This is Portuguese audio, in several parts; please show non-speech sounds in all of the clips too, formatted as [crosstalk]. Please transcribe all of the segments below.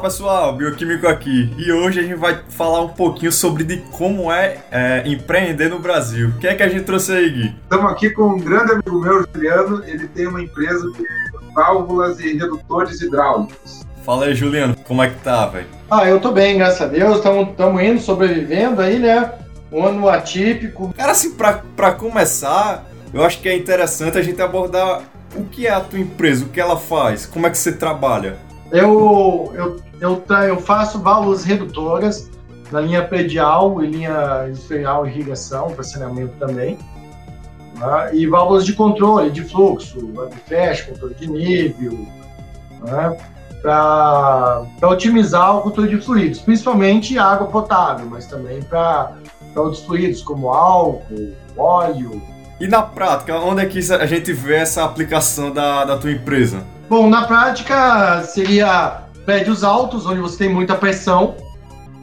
pessoal, Bioquímico aqui. E hoje a gente vai falar um pouquinho sobre de como é, é empreender no Brasil. O que é que a gente trouxe aí, Gui? Estamos aqui com um grande amigo meu, Juliano. Ele tem uma empresa de válvulas e redutores hidráulicos. Fala aí, Juliano, como é que tá, velho? Ah, eu tô bem, graças a Deus. Estamos indo, sobrevivendo aí, né? Um ano atípico. Cara, assim, pra, pra começar, eu acho que é interessante a gente abordar o que é a tua empresa, o que ela faz, como é que você trabalha. Eu, eu, eu, eu faço válvulas redutoras na linha predial e linha industrial e irrigação, para saneamento também. Né? E válvulas de controle de fluxo, fecha, controle de nível, né? para otimizar o controle de fluidos, principalmente água potável, mas também para outros fluidos como álcool, óleo. E na prática, onde é que a gente vê essa aplicação da, da tua empresa? Bom, na prática seria prédios altos, onde você tem muita pressão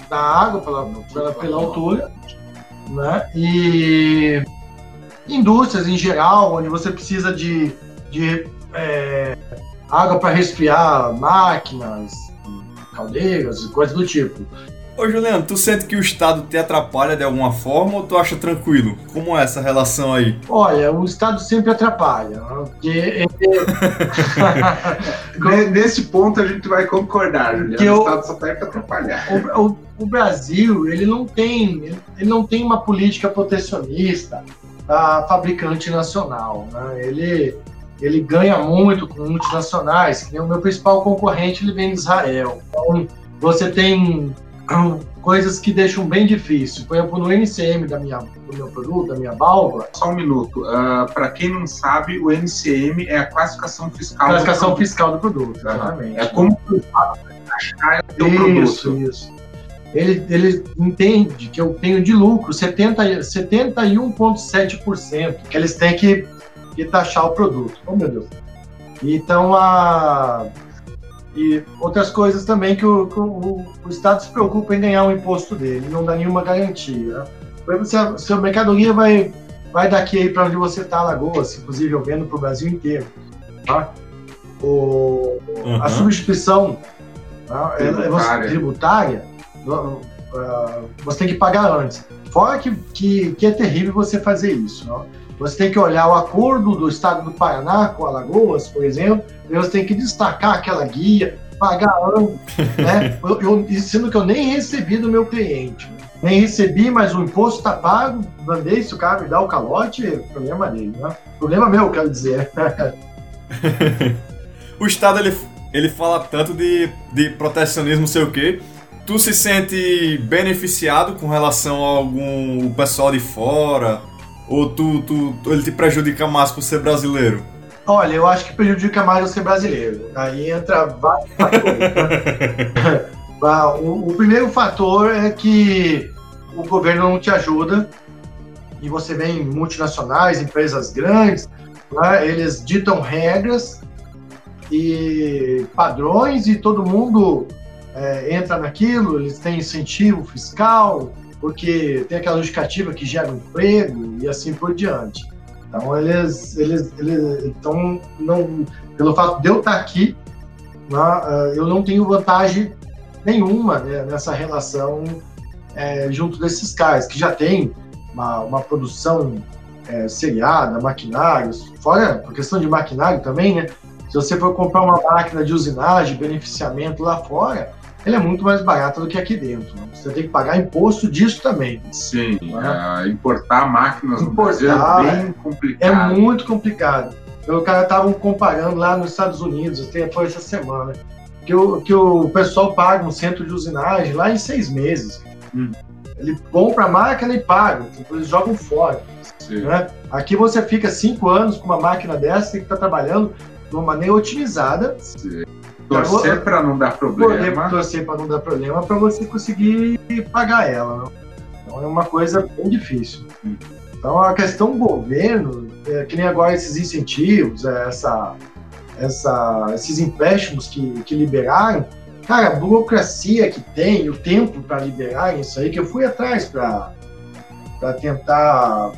da água pela, pela, pela altura, né? E indústrias em geral, onde você precisa de, de é, água para resfriar máquinas, caldeiras coisas do tipo. Ô Juliano, tu sente que o Estado te atrapalha de alguma forma ou tu acha tranquilo? Como é essa relação aí? Olha, o Estado sempre atrapalha. Porque... [laughs] Nesse ponto a gente vai concordar, Juliano. Que o Estado só tem que atrapalhar. O, o, o, Brasil, ele não tem, ele não tem uma política protecionista da fabricante nacional. Né? Ele, ele ganha muito com multinacionais. O meu principal concorrente ele vem de Israel. Então, você tem coisas que deixam bem difícil. Por exemplo, no NCM da minha, do meu produto, da minha válvula. Só um minuto. Uh, ah, Para quem não sabe, o NCM é a classificação fiscal. Classificação do fiscal do produto, exatamente. É como achar o produto. Isso, isso. Ele, ele entende que eu tenho de lucro 71,7%, que eles têm que, que taxar o produto. Oh, meu Deus. Então, a e outras coisas também que o, que o, o, Estado se preocupa em ganhar o imposto dele, não dá nenhuma garantia. Por exemplo, se a, se a mercadoria vai, vai daqui para onde você está, Alagoas, inclusive eu vendo para o Brasil inteiro, tá? o, uhum. a substituição tá? É, é tributária, tributária você tem que pagar antes. Fora que, que, que é terrível você fazer isso. Não? Você tem que olhar o acordo do Estado do Paraná com Alagoas, por exemplo, e você tem que destacar aquela guia, pagar ano, [laughs] né? Eu, eu, sendo que eu nem recebi do meu cliente. Nem recebi, mas o imposto está pago, mandei, se o cara me dá o calote, é problema dele, né? Problema meu, quero dizer. [laughs] o Estado, ele, ele fala tanto de, de protecionismo, sei o quê, tu se sente beneficiado com relação a algum pessoal de fora? Ou tu, tu, ele te prejudica mais por ser brasileiro? Olha, eu acho que prejudica mais eu ser brasileiro. Aí entra vários fatores. Né? [laughs] o, o primeiro fator é que o governo não te ajuda e você vê em multinacionais, empresas grandes, né, eles ditam regras e padrões e todo mundo é, entra naquilo, eles têm incentivo fiscal, porque tem aquela justificativa que gera emprego e assim por diante. Então eles, eles, eles então não, pelo fato de eu estar aqui, né, eu não tenho vantagem nenhuma né, nessa relação é, junto desses caras que já tem uma, uma produção é, seriada, maquinários, fora a questão de maquinário também, né? Se você for comprar uma máquina de usinagem, beneficiamento lá fora, ele é muito mais barato do que aqui dentro. Né? Você tem que pagar imposto disso também. Sim, né? é, importar máquinas importar no é bem complicado. É muito complicado. O cara estavam comparando lá nos Estados Unidos, até foi essa semana, que o, que o pessoal paga um centro de usinagem lá em seis meses. Hum. Ele compra a máquina e paga, depois eles jogam fora. Né? Aqui você fica cinco anos com uma máquina dessa, tem que estar trabalhando de uma maneira otimizada. Sim. Torcer para não dar problema. Torcer para não dar problema para você conseguir pagar ela. Né? Então é uma coisa bem difícil. Então a questão do governo, é, que nem agora esses incentivos, é, essa, essa, esses empréstimos que, que liberaram, cara, a burocracia que tem, o tempo para liberar isso aí, que eu fui atrás para tentar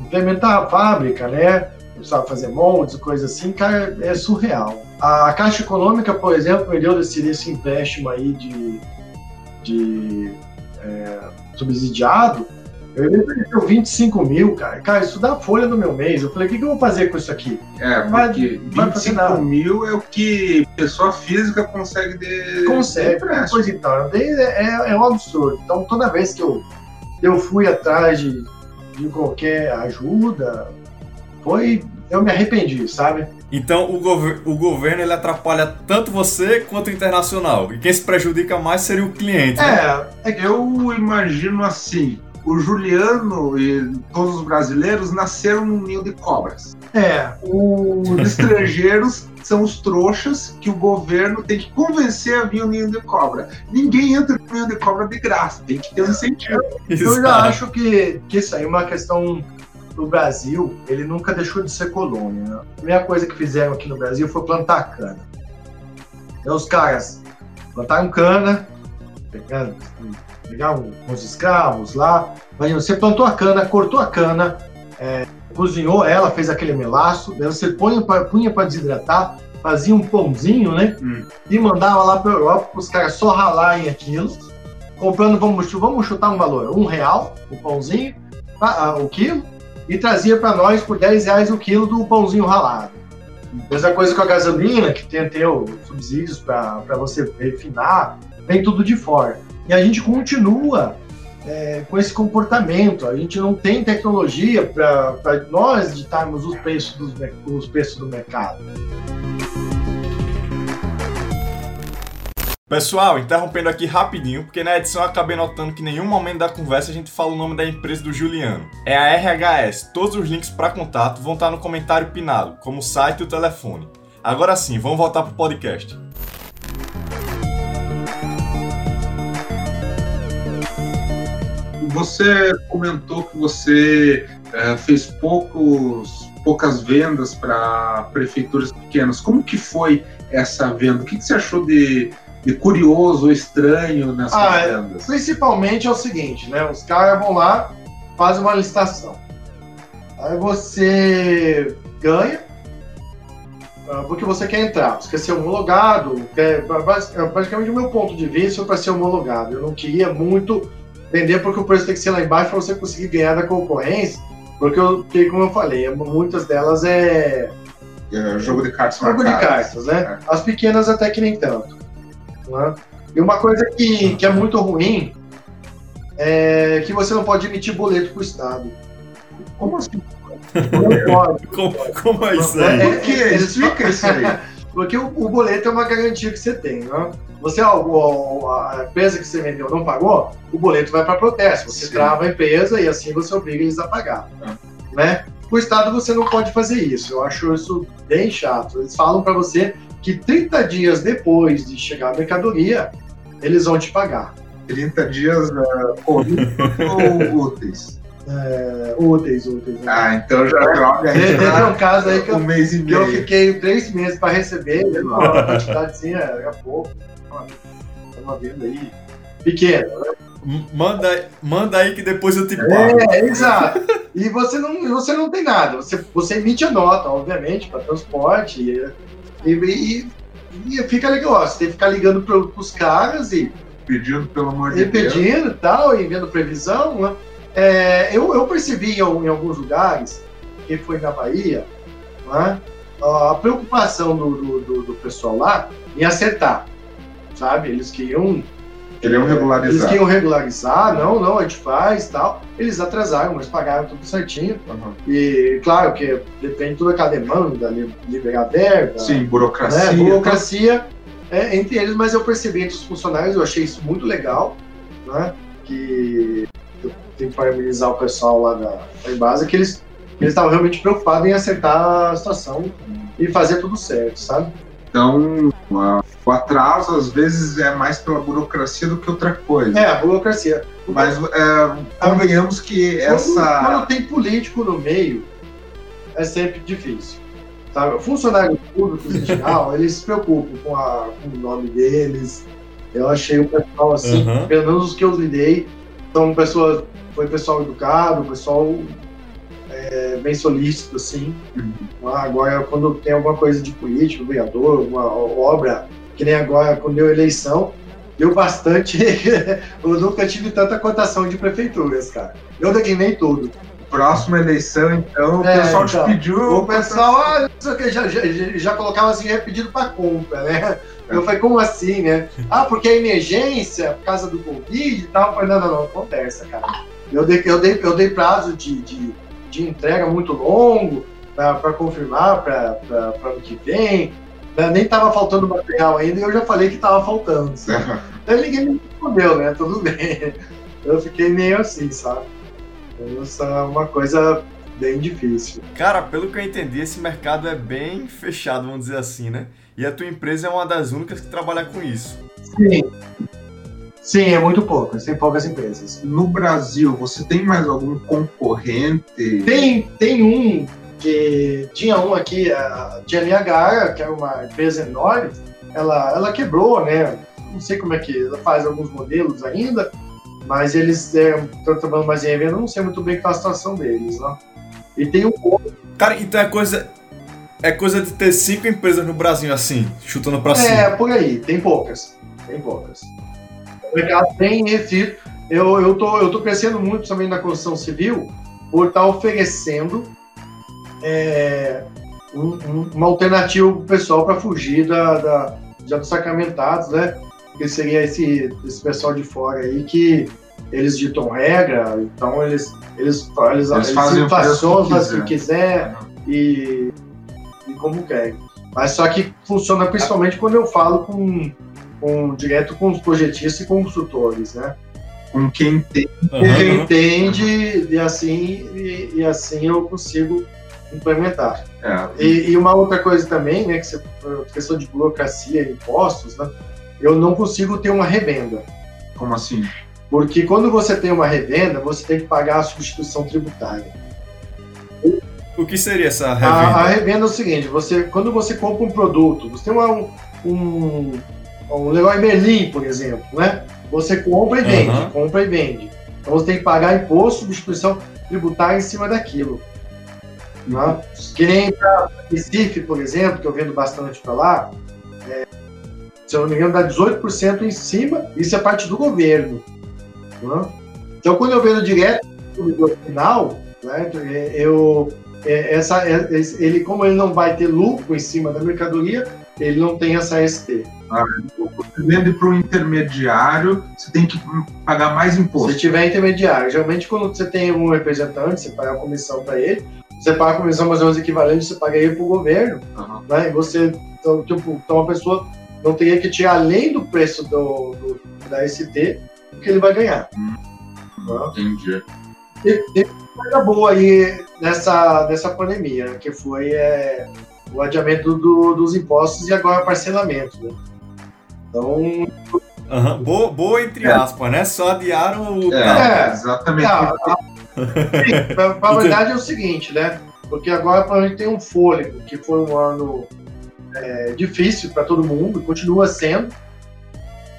implementar a fábrica, né? Sabe fazer moldes, coisa assim, cara, é surreal. A Caixa Econômica, por exemplo, me deu esse, esse empréstimo aí de, de é, subsidiado, ele deu 25 mil, cara. Cara, isso dá folha no meu mês. Eu falei, o que, que eu vou fazer com isso aqui? É, Vai- porque vai fazer 25 nada. mil é o que pessoa física consegue de. Consegue, de pois então. É, é, é um absurdo. Então, toda vez que eu, eu fui atrás de, de qualquer ajuda, foi. Eu me arrependi, sabe? Então o, gover- o governo ele atrapalha tanto você quanto o internacional. E quem se prejudica mais seria o cliente. né? É, é Eu imagino assim: o Juliano e todos os brasileiros nasceram num ninho de cobras. é, Os [laughs] estrangeiros são os trouxas que o governo tem que convencer a vir no ninho de cobra. Ninguém entra no ninho de cobra de graça, tem que ter um incentivo. Eu já Exato. acho que, que isso aí é uma questão do Brasil, ele nunca deixou de ser colônia. Né? A primeira coisa que fizeram aqui no Brasil foi plantar cana. Então os caras plantaram cana, pegaram, pegaram uns escravos lá, imagina, você plantou a cana, cortou a cana, é, cozinhou ela, fez aquele melaço, daí você punha para desidratar, fazia um pãozinho, né? Hum. E mandava lá para Europa para os caras só ralarem aquilo comprando, vamos, vamos chutar um valor, um real o pãozinho, o quilo, e trazia para nós por 10 reais o quilo do pãozinho ralado. Mesma coisa com a gasolina, que tem, tem os subsídios para você refinar, vem tudo de fora. E a gente continua é, com esse comportamento, a gente não tem tecnologia para nós ditarmos os preços, dos, os preços do mercado. Pessoal, interrompendo aqui rapidinho, porque na edição eu acabei notando que em nenhum momento da conversa a gente fala o nome da empresa do Juliano. É a RHS. Todos os links para contato vão estar no comentário pinado, como o site e o telefone. Agora sim, vamos voltar pro podcast. Você comentou que você eh, fez poucos, poucas vendas para prefeituras pequenas. Como que foi essa venda? O que, que você achou de, de curioso ou estranho nessas Ah, é- vendas? Principalmente é o seguinte, né? Os caras vão lá, fazem uma licitação. Aí você ganha, ah, porque você quer entrar, você quer ser homologado, quer, basi- basicamente o meu ponto de vista para ser homologado. Eu não queria muito vender porque o preço tem que ser lá embaixo para você conseguir ganhar da concorrência, porque, eu, porque, como eu falei, muitas delas é É, jogo de cartas jogo de marcadas. cartas, né? As pequenas até que nem tanto. Né? E uma coisa que, que é muito ruim é que você não pode emitir boleto para o Estado. Como assim? Não [laughs] pode. Como, como é isso É, aí? Por eles Explica isso aí. Porque o, o boleto é uma garantia que você tem, né? Você, o- a empresa que você vendeu não pagou, o boleto vai para protesto. Você Sim. trava a empresa e assim você obriga eles a pagar. Ah. Né? O Estado você não pode fazer isso. Eu acho isso bem chato. Eles falam para você que 30 dias depois de chegar a mercadoria, eles vão te pagar. 30 dias uh, corridos ou [laughs] úteis? É, úteis, úteis. né? Ah, então já troca Teve aí teve um caso aí que eu um mês e que eu fiquei três meses para receber, né? uma quantidadezinha, era pouco. Uma, uma venda aí pequena. né? Manda, manda aí que depois eu te pago. É, exato. [laughs] E você não, você não tem nada. Você, você emite a nota, obviamente, para transporte. E, e, e, fica legal. Você tem que ficar ligando para os caras e, Pedindo, pelo amor de e Deus. pedindo e tal, e vendo previsão. Né? É, eu, eu percebi em, em alguns lugares, que foi na Bahia, né, a preocupação do, do, do- do pessoal lá em acertar. Sabe? Eles queriam Queriam Eles regularizar. queriam regularizar, não, não, a gente faz tal. Eles atrasaram, mas pagaram tudo certinho. Uhum. E claro que depende toda aquela demanda, li- liberar verba, Sim, né, burocracia. burocracia é, entre eles, mas eu percebi entre os funcionários, eu achei isso muito legal, né? Que eu tenho que parabenizar o pessoal lá da, da Embasa, que eles eles estavam realmente preocupados em acertar a situação e fazer tudo certo, sabe? Então, a- o atraso às vezes é mais pela burocracia do que outra coisa. É, a burocracia. Mas é, convenhamos que Quando, essa. quando tem político no meio, é sempre difícil. Sabe? Funcionários públicos em geral, eles se preocupam com, a- com o nome deles. Eu achei o pessoal assim, Uhum. pelo menos os que eu lidei, são pessoas, foi pessoal educado, pessoal é, bem solícito, assim. Uhum. Agora, quando tem alguma coisa de político, vereador, alguma obra, que nem agora, quando deu eleição, deu bastante. [laughs] eu nunca tive tanta cotação de prefeituras, cara. Eu declinei tudo. Próxima eleição, então, o É, pessoal então, te pediu. O pessoal, ah, não que, já, já, já colocava assim, é pedido para compra, né? Eu falei, como assim, né? Ah, porque é emergência, por causa do Covid e tal. Eu falei, não, não, não, acontece, cara. Eu dei, eu dei, eu dei prazo de, de, de entrega muito longo para confirmar para ano que vem. Né? Nem tava faltando material ainda e eu já falei que tava faltando. Daí [laughs] ninguém me respondeu, né? Tudo bem. Eu fiquei meio assim, sabe? Isso é uma coisa bem difícil. Cara, pelo que eu entendi, esse mercado é bem fechado, vamos dizer assim, né? E a tua empresa é uma das únicas que trabalha com isso. Sim. Sim, é muito pouco, tem poucas empresas. No Brasil, você tem mais algum concorrente? Tem, tem um que tinha um aqui, a GLH, que é uma empresa enorme, ela, ela quebrou, né? Não sei como é que ela faz alguns modelos ainda, mas eles estão trabalhando mais em revenda, não sei muito bem qual é a situação deles, né? E tem um outro. Cara, então é coisa. É coisa de ter cinco empresas no Brasil assim, chutando pra cima. É, por aí, tem poucas. Tem poucas. O mercado bem restrito. Eu, eu, tô, eu tô crescendo muito também na construção civil por estar oferecendo é, um, um, uma alternativa para o pessoal para fugir da, da, já dos sacramentados, né? Que seria esse, esse pessoal de fora aí que eles ditam regra, então eles eles, eles, Eles fazem o inflacionam, preço que fazem o que quiser e, e como quer. Mas só que funciona principalmente quando eu falo com, com direto com os projetistas e construtores, né? Com quem tem. Com quem entende e assim e, e assim eu consigo implementar. É, E, e uma outra coisa também, né, que você, questão de burocracia e impostos, né? Eu não consigo ter uma revenda. como assim? Porque quando você tem uma revenda, você tem que pagar a substituição tributária. O que seria essa A, a revenda? revenda é o seguinte: você, quando você compra um produto, você tem uma, um, um, um Leroy Merlin, por exemplo, né? Você compra e vende, Aham. compra e vende. Então você tem que pagar imposto, substituição tributária em cima daquilo. Né? Que nem para Recife, por exemplo, que eu vendo bastante para lá, é, se eu não me engano, dá 18% em cima, isso é parte do governo. né? Então, quando eu vendo direto consumidor final, né, eu, é, essa, é, ele, como ele não vai ter lucro em cima da mercadoria, ele não tem essa ST. Você vende para um intermediário, você tem que pagar mais Se imposto. tiver intermediário, geralmente quando você tem um representante, você paga a comissão para ele, você paga a comissão mais ou menos equivalente, você paga ele para o governo, Aham. né? E você, então, tipo, então a pessoa não teria que tirar além do preço do, do- da ST o que ele vai ganhar. Hum. né? Entendi. E uma coisa boa aí nessa, nessa pandemia, né, que foi é, o adiamento do- dos impostos e agora parcelamento. Né? Então, Aham. Boa, boa entre aspas, né? Só adiaram o. É, É. exatamente. Sim, na, verdade é o seguinte, né? Porque agora a gente tem um fôlego, que foi um ano é, difícil para todo mundo, continua sendo.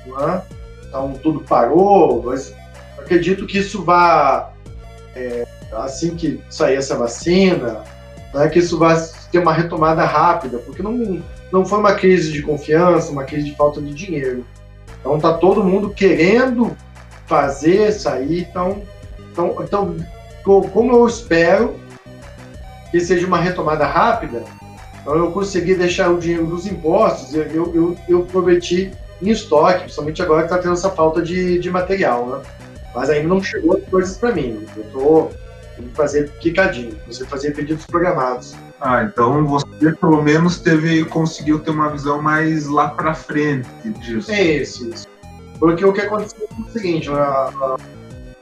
né? Então tudo parou, mas acredito que isso vai, é, assim que sair essa vacina, né, que isso vai ter uma retomada rápida, porque não, não foi uma crise de confiança, uma crise de falta de dinheiro. Então tá todo mundo querendo fazer sair, então então, então, co- como eu espero que seja uma retomada rápida, então eu consegui deixar o dinheiro dos impostos, eu, eu, eu, eu prometi em estoque, principalmente agora que está tendo essa falta de, de material, né? Mas ainda não chegou as coisas para mim. Eu estou fazer quicadinho, você fazer pedidos programados. Ah, então você pelo menos teve, conseguiu ter uma visão mais lá pra frente disso. É isso, isso. Porque o que aconteceu foi o seguinte, a, a-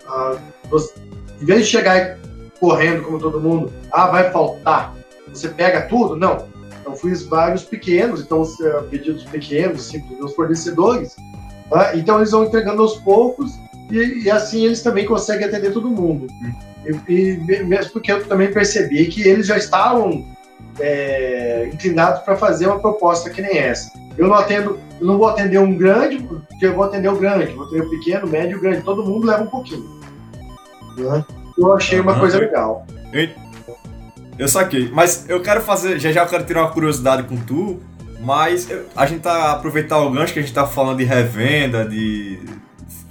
a- você- em vez de chegar correndo como todo mundo, ah, vai faltar, você pega tudo? Não. Eu fiz vários pequenos, então eh, pedidos pequenos, assim, dos meus fornecedores. tá? Então eles vão entregando aos poucos e, e assim eles também conseguem atender todo mundo. E, e me- mesmo porque eu também percebi que eles já estavam é, inclinados para fazer uma proposta que nem essa. Eu não atendo, eu não vou atender um grande, porque eu vou atender o grande, vou atender o pequeno, médio, grande, todo mundo leva um pouquinho. Eu achei uma Aham. coisa legal. Eu saquei. Mas eu quero fazer. Já já eu quero tirar uma curiosidade com tu. Mas a gente tá aproveitar o gancho que a gente tá falando de revenda, de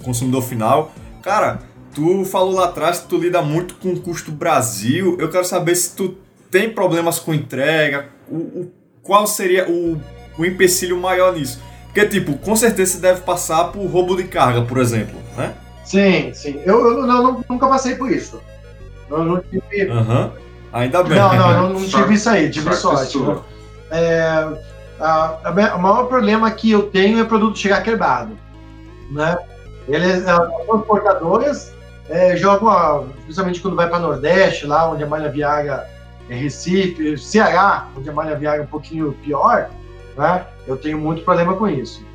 consumidor final. Cara, tu falou lá atrás que tu lida muito com o custo Brasil. Eu quero saber se tu tem problemas com entrega. O, o qual seria o, o empecilho maior nisso? Porque, tipo, com certeza você deve passar por roubo de carga, por exemplo, né? Sim, sim. Eu, eu não, não, nunca passei por isso. Eu não tive. Uhum. Ainda bem. Não, não, não, não [laughs] tive isso aí, tive sorte. Né? É, a, a, o maior problema que eu tenho é o produto chegar quebrado. Né? Eles, as transportadoras é, jogam, principalmente quando vai para Nordeste, lá onde a malha viária é Recife, Ceará, onde a malha viária é um pouquinho pior, né? Eu tenho muito problema com isso.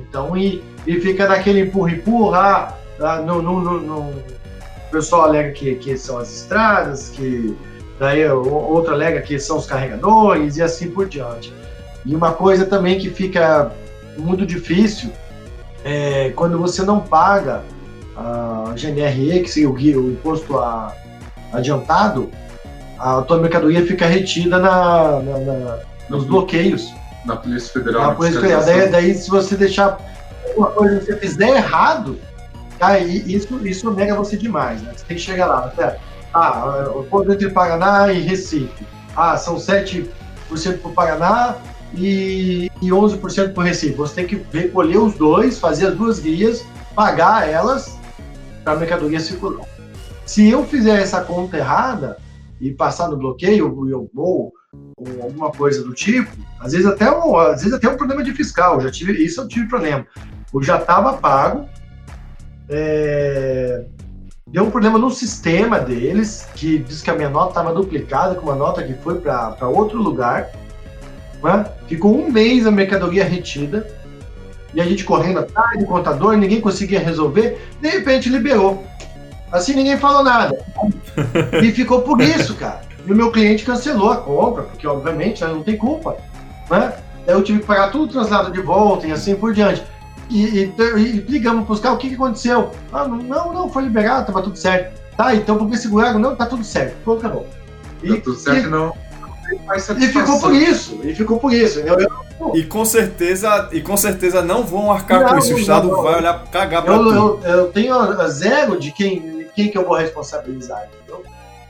Então, e, e fica naquele empurra-empurra, ah, no, no, no, no, o pessoal alega que, que são as estradas, que daí outro alega que são os carregadores e assim por diante. E uma coisa também que fica muito difícil é quando você não paga a GNRE, que seria o, imposto a, adiantado, a tua mercadoria fica retida na, na, na nos bloqueios. Na Polícia Federal. Na Polícia Federal. Daí, daí, se você deixar alguma coisa que você fizer errado, aí isso, isso nega você demais. Né? Você tem que chegar lá. Até, ah, o ponto entre Paraná e Recife. Ah, são 7% para o Paraná e, e 11% para o Recife. Você tem que recolher os dois, fazer as duas guias, pagar elas para mercadoria circular. Se eu fizer essa conta errada, e passar no bloqueio eu ou, ou alguma coisa do tipo, às vezes até um, às vezes até um problema de fiscal, já tive isso eu tive problema. Eu já estava pago, é, deu um problema no sistema deles, que diz que a minha nota estava duplicada com uma nota que foi para outro lugar. Né? Ficou um mês a mercadoria retida, e a gente correndo atrás do contador, ninguém conseguia resolver, de repente liberou. Assim ninguém falou nada. [laughs] e ficou por isso, cara. E o meu cliente cancelou a compra, porque obviamente né, não tem culpa. Né? Eu tive que pagar tudo o translado de volta e assim por diante. E, e, e ligamos para os caras, o que, que aconteceu? Ah, não, não, foi liberado, estava tudo certo. Tá, então por que seguraram? Não, tá tudo certo. Pô, acabou. E, tá tudo certo, e, não. E ficou por isso, e ficou por isso. Eu, eu, e com certeza, e com certeza não vão arcar não, com isso. O Estado não, vai olhar cagar pra eu, tudo. Eu, eu tenho zero de quem quem que eu vou responsabilizar, entendeu?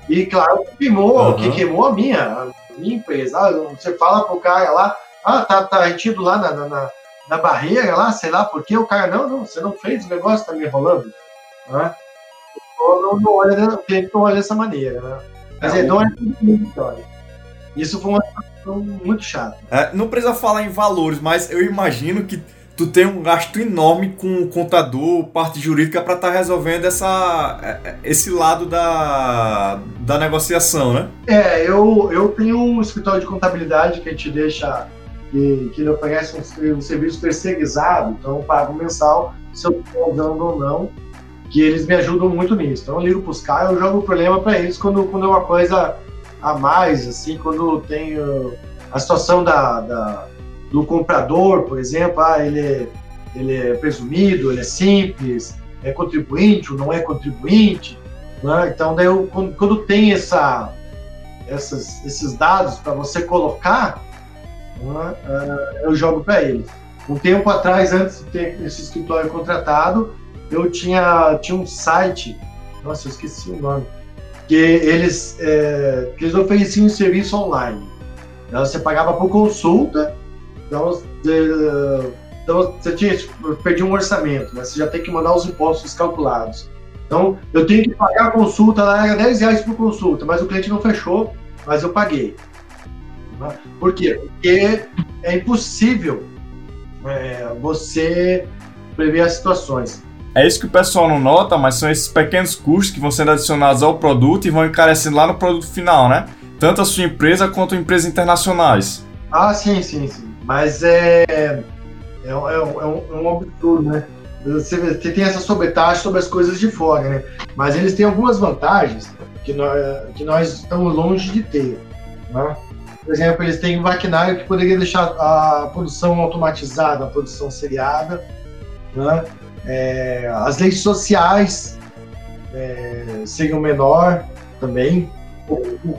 E claro, queimou, uhum. que queimou a minha, a minha empresa. Ah, você fala pro cara lá, ah, tá, tá retido lá na, na, na, barreira lá, sei lá por quê, o cara, não, não, você não fez o negócio, tá me enrolando. Né? Não, não olha, não olha dessa maneira, né? Quer dizer, é, não é tudo muito Isso foi uma situação muito chata. É, não precisa falar em valores, mas eu imagino que tu tem um gasto enorme com o contador, parte jurídica para estar tá resolvendo essa, é, é, esse lado da, da negociação, né? É, eu, eu tenho um escritório de contabilidade que gente deixa, que, que ele oferece um, um serviço terceirizado, então eu pago mensal se eu estou usando ou não, que eles me ajudam muito nisso. Então eu ligo para os caras, eu jogo o problema para eles quando, quando é uma coisa a mais, assim, quando tem a situação da, da do comprador, por exemplo, ah, ele é, ele é presumido, ele é simples, é contribuinte ou não é contribuinte. Né? Então, daí eu, quando, quando tem essa, essas, esses dados para você colocar, né, uh, eu jogo para ele. Um tempo atrás, antes de ter esse escritório contratado, eu tinha, tinha um site, nossa, eu esqueci o nome, que eles, é, que eles ofereciam um serviço online. Então, você pagava por consulta então, então você tinha, tipo, perdi um orçamento, né? Você já tem que mandar os impostos calculados. Então, eu tenho que pagar a consulta, lá era 10 reais por consulta, mas o cliente não fechou, mas eu paguei. Por quê? Porque é impossível é, você prever as situações. É isso que o pessoal não nota, mas são esses pequenos custos que vão sendo adicionados ao produto e vão encarecendo lá no produto final, né? Tanto a sua empresa quanto empresas internacionais. Ah, sim, sim, sim. Mas é, é, é, um, é um absurdo, né? Você, você tem essa sobretaxa sobre as coisas de fora, né? Mas eles têm algumas vantagens que nós, que nós estamos longe de ter. Né? Por exemplo, eles têm maquinário que poderia deixar a produção automatizada, a produção seriada. Né? É, as leis sociais é, seriam menor também.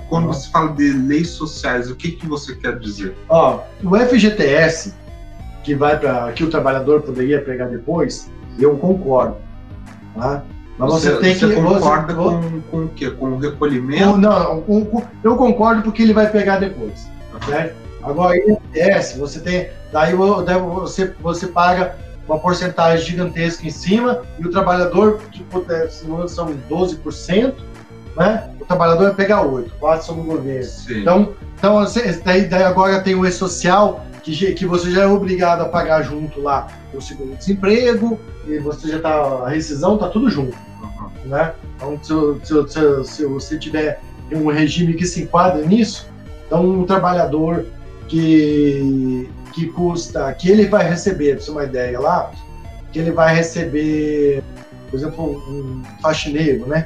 Quando você fala de leis sociais, o que, que você quer dizer? Ó, o FGTS, que vai para que o trabalhador poderia pegar depois, eu concordo. Tá? Mas você, você tem você que. concorda você, com, com o quê? Com o recolhimento? com- não, com- eu concordo porque ele vai pegar depois. Certo? Agora, INSS, você tem. Daí você, você paga uma porcentagem gigantesca em cima e o trabalhador, tipo, é, são 12%, né? O trabalhador vai pegar 8%, 4% são do governo. Sim. Então, então daí, daí agora tem o E-Social, que, que você já é obrigado a pagar junto lá o seguro-desemprego, e você já tá. A rescisão tá tudo junto, Uhum. né? Então, se, se- se- se você tiver um regime que se enquadra nisso, então um trabalhador que, que custa, que ele vai receber, pra você ter uma ideia lá, que ele vai receber, por exemplo, um faxineiro, né?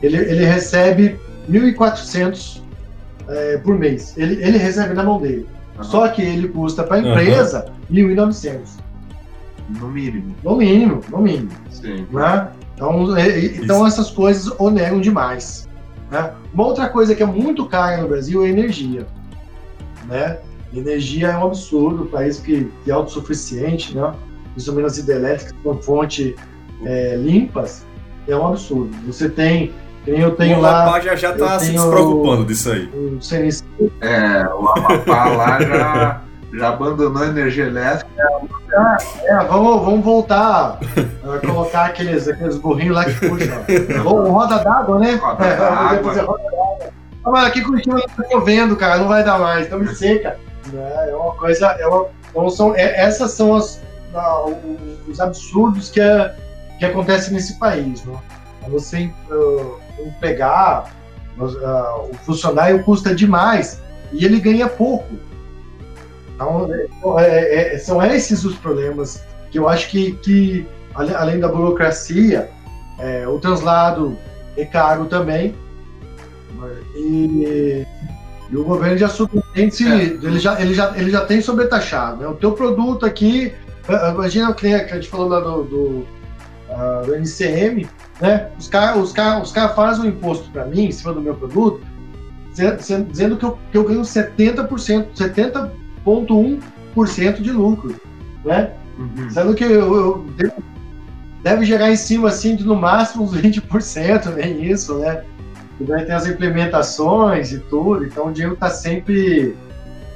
Ele, ele recebe 1.400 é, por mês. Ele, ele recebe na mão dele. Uhum. Só que ele custa para a empresa 1.900. No mínimo. No mínimo, no mínimo. Sim. Né? Então, então essas coisas onegam demais. Né? Uma outra coisa que é muito cara no Brasil é energia. Né? Energia é um absurdo, país que, que é autossuficiente, né? principalmente as hidrelétricas com fonte é, limpas, é um absurdo. Você tem, eu tenho o lá Lapá já, já tá eu se despreocupando disso aí. um CNC É, o Amapá lá já, já abandonou a energia elétrica. É, vamos, vamos voltar a colocar aqueles, aqueles burrinhos lá que puxam. Ou roda d'água, né? Roda É, d'água. Ah, Mas aqui Curitiba tá chovendo, cara, não vai dar mais, estamos seca. É uma coisa. É uma, então são, é- essas são as, o- os absurdos que, é, que acontecem nesse país. Né? Você ah, empregar ah, o funcionário custa demais e ele ganha pouco. Então, é- é- é- são esses os problemas que eu acho que, que além da burocracia, é, o translado é caro também. E, e o governo já subentende É. ele, já, ele, já, ele já tem sobretaxado. Né? O teu produto aqui, ah, imagina que a gente falou lá do, do, ah, do NCM, né? Os caras os cara, os cara fazem um imposto para mim em cima do meu produto, dize- dize- dizendo que eu, que eu ganho 70%, 70,1% de lucro. Né? Uhum. Sendo que eu, eu devo- deve gerar em cima assim de no máximo uns 20%, [laughs] nem isso, né? E daí tem as implementações e tudo, então o dinheiro está sempre.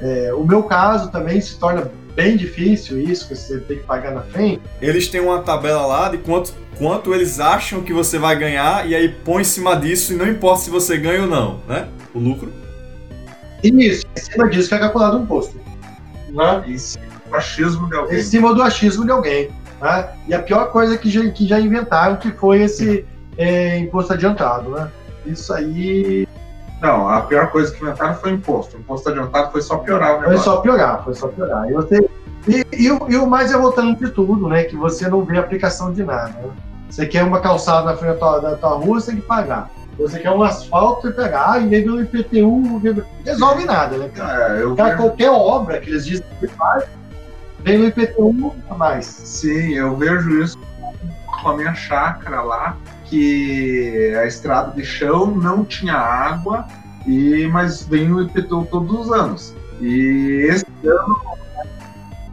é, o meu caso também se torna bem difícil isso, que você tem que pagar na frente. Eles têm uma tabela lá de quanto, quanto eles acham que você vai ganhar e aí põe em cima disso e não importa se você ganha ou não, né? O lucro. E isso, em cima disso que é calculado um imposto. Né? Em cima do achismo de Em alguém. cima do achismo de alguém. Né? E a pior coisa que já, que já inventaram que foi esse é, imposto adiantado. Né? Isso aí Não, a pior coisa que inventaram foi o imposto. O imposto adiantado foi só piorar o Foi negócio. só piorar, foi só piorar. E, você, e, e o- e o mais revoltante de tudo, né? Que você não vê aplicação de nada. né? Você quer uma calçada na frente da tua, da tua rua, você tem que pagar. Você quer um asfalto, você pegar. Ah, e vem o IPTU, resolve nada, né? Cara, É, eu Cara, vejo, qualquer obra que eles dizem que faz, vem o IPTU a mais. sim, eu vejo isso com a minha chácara lá, que a estrada de chão não tinha água, e mas vem o IPTU todos os anos. E esse ano,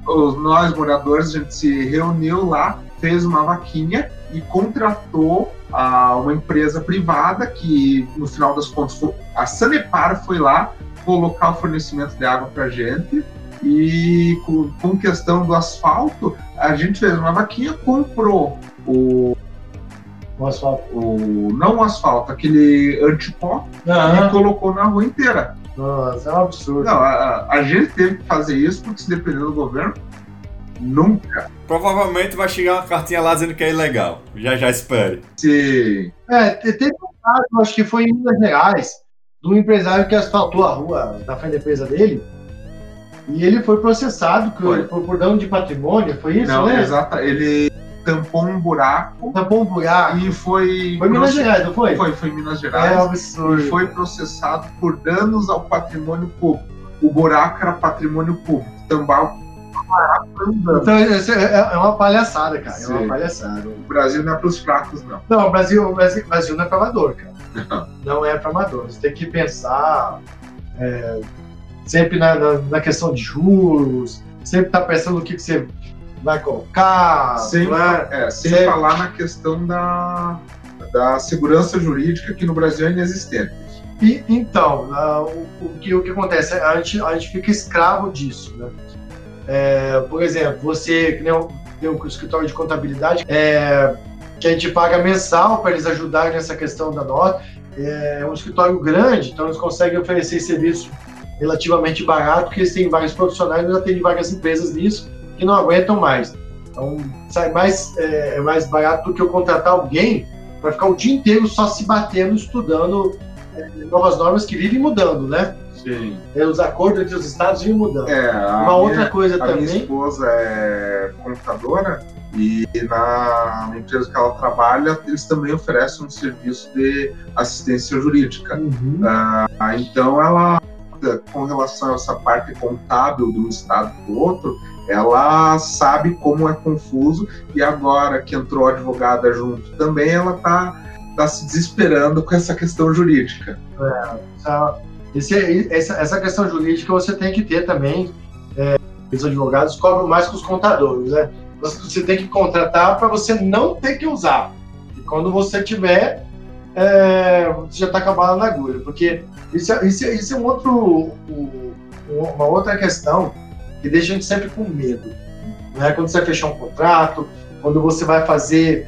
os, nós moradores, a gente se reuniu lá, fez uma vaquinha e contratou a uma empresa privada que, no final das contas, a Sanepar foi lá colocar o fornecimento de água para gente. E com, com questão do asfalto, a gente fez uma vaquinha, comprou o, O asfalto. o não o asfalto, aquele antipó e colocou na rua inteira. Nossa, é um absurdo. Não, a, a- gente teve que fazer isso porque se depender do governo, nunca Provavelmente vai chegar uma cartinha lá dizendo que é ilegal. Já já espere. se É, te- teve um caso, acho que foi em Minas Gerais, do empresário que asfaltou a rua na frente da empresa dele. E ele foi processado por, Foi. por, por dano de patrimônio, foi isso, não, né? exata, ele tampou um buraco Tampou um buraco. e foi Foi Minas Gerais, não foi? foi, foi em Minas É Gerais e absurdo. foi processado por danos ao patrimônio público. O buraco era patrimônio público. Tambar Então, esse é, é uma palhaçada, cara. É uma Sim. palhaçada. o Brasil não é para os fracos, não. Não, o Brasil, o Brasil, o Brasil não é provador, cara. Não é para amador. Você tem que pensar é, sempre na, na, na, questão de juros, sempre tá pensando no que, que você vai colocar. Sem, né? é, sem falar na questão da, da segurança jurídica que no Brasil é inexistente. E, então, uh, o, o, que, o que acontece? A gente, a gente fica escravo disso. Né? É, por exemplo, você que tem um escritório de contabilidade é, que a gente paga mensal para eles ajudarem nessa questão da nota. É um escritório grande, então eles conseguem oferecer serviço relativamente barato, porque eles têm vários profissionais, já tem várias empresas nisso que não aguentam mais. Então sai mais, é, é mais barato do que eu contratar alguém para ficar o dia inteiro só se batendo, estudando é, novas normas que vivem mudando, né? Sim. É, os acordos entre os estados vivem mudando. É, Uma minha, outra coisa a também. Minha esposa é computadora e na empresa que ela trabalha, eles também oferecem um serviço de assistência jurídica. Uhum. Ah, então, ela, com relação a essa parte contábil de um estado para o outro, ela sabe como é confuso e agora que entrou a advogada junto também, ela está tá se desesperando com essa questão jurídica. É, esse, essa, essa questão jurídica você tem que ter também. É, os advogados cobram mais que os contadores, né? Você tem que contratar para você não ter que usar. E quando você tiver, é, você já está acabando na agulha. Porque isso, é, isso, é, isso é um outro, uma outra questão que deixa a gente sempre com medo. Né? Quando você vai fechar um contrato, quando você vai fazer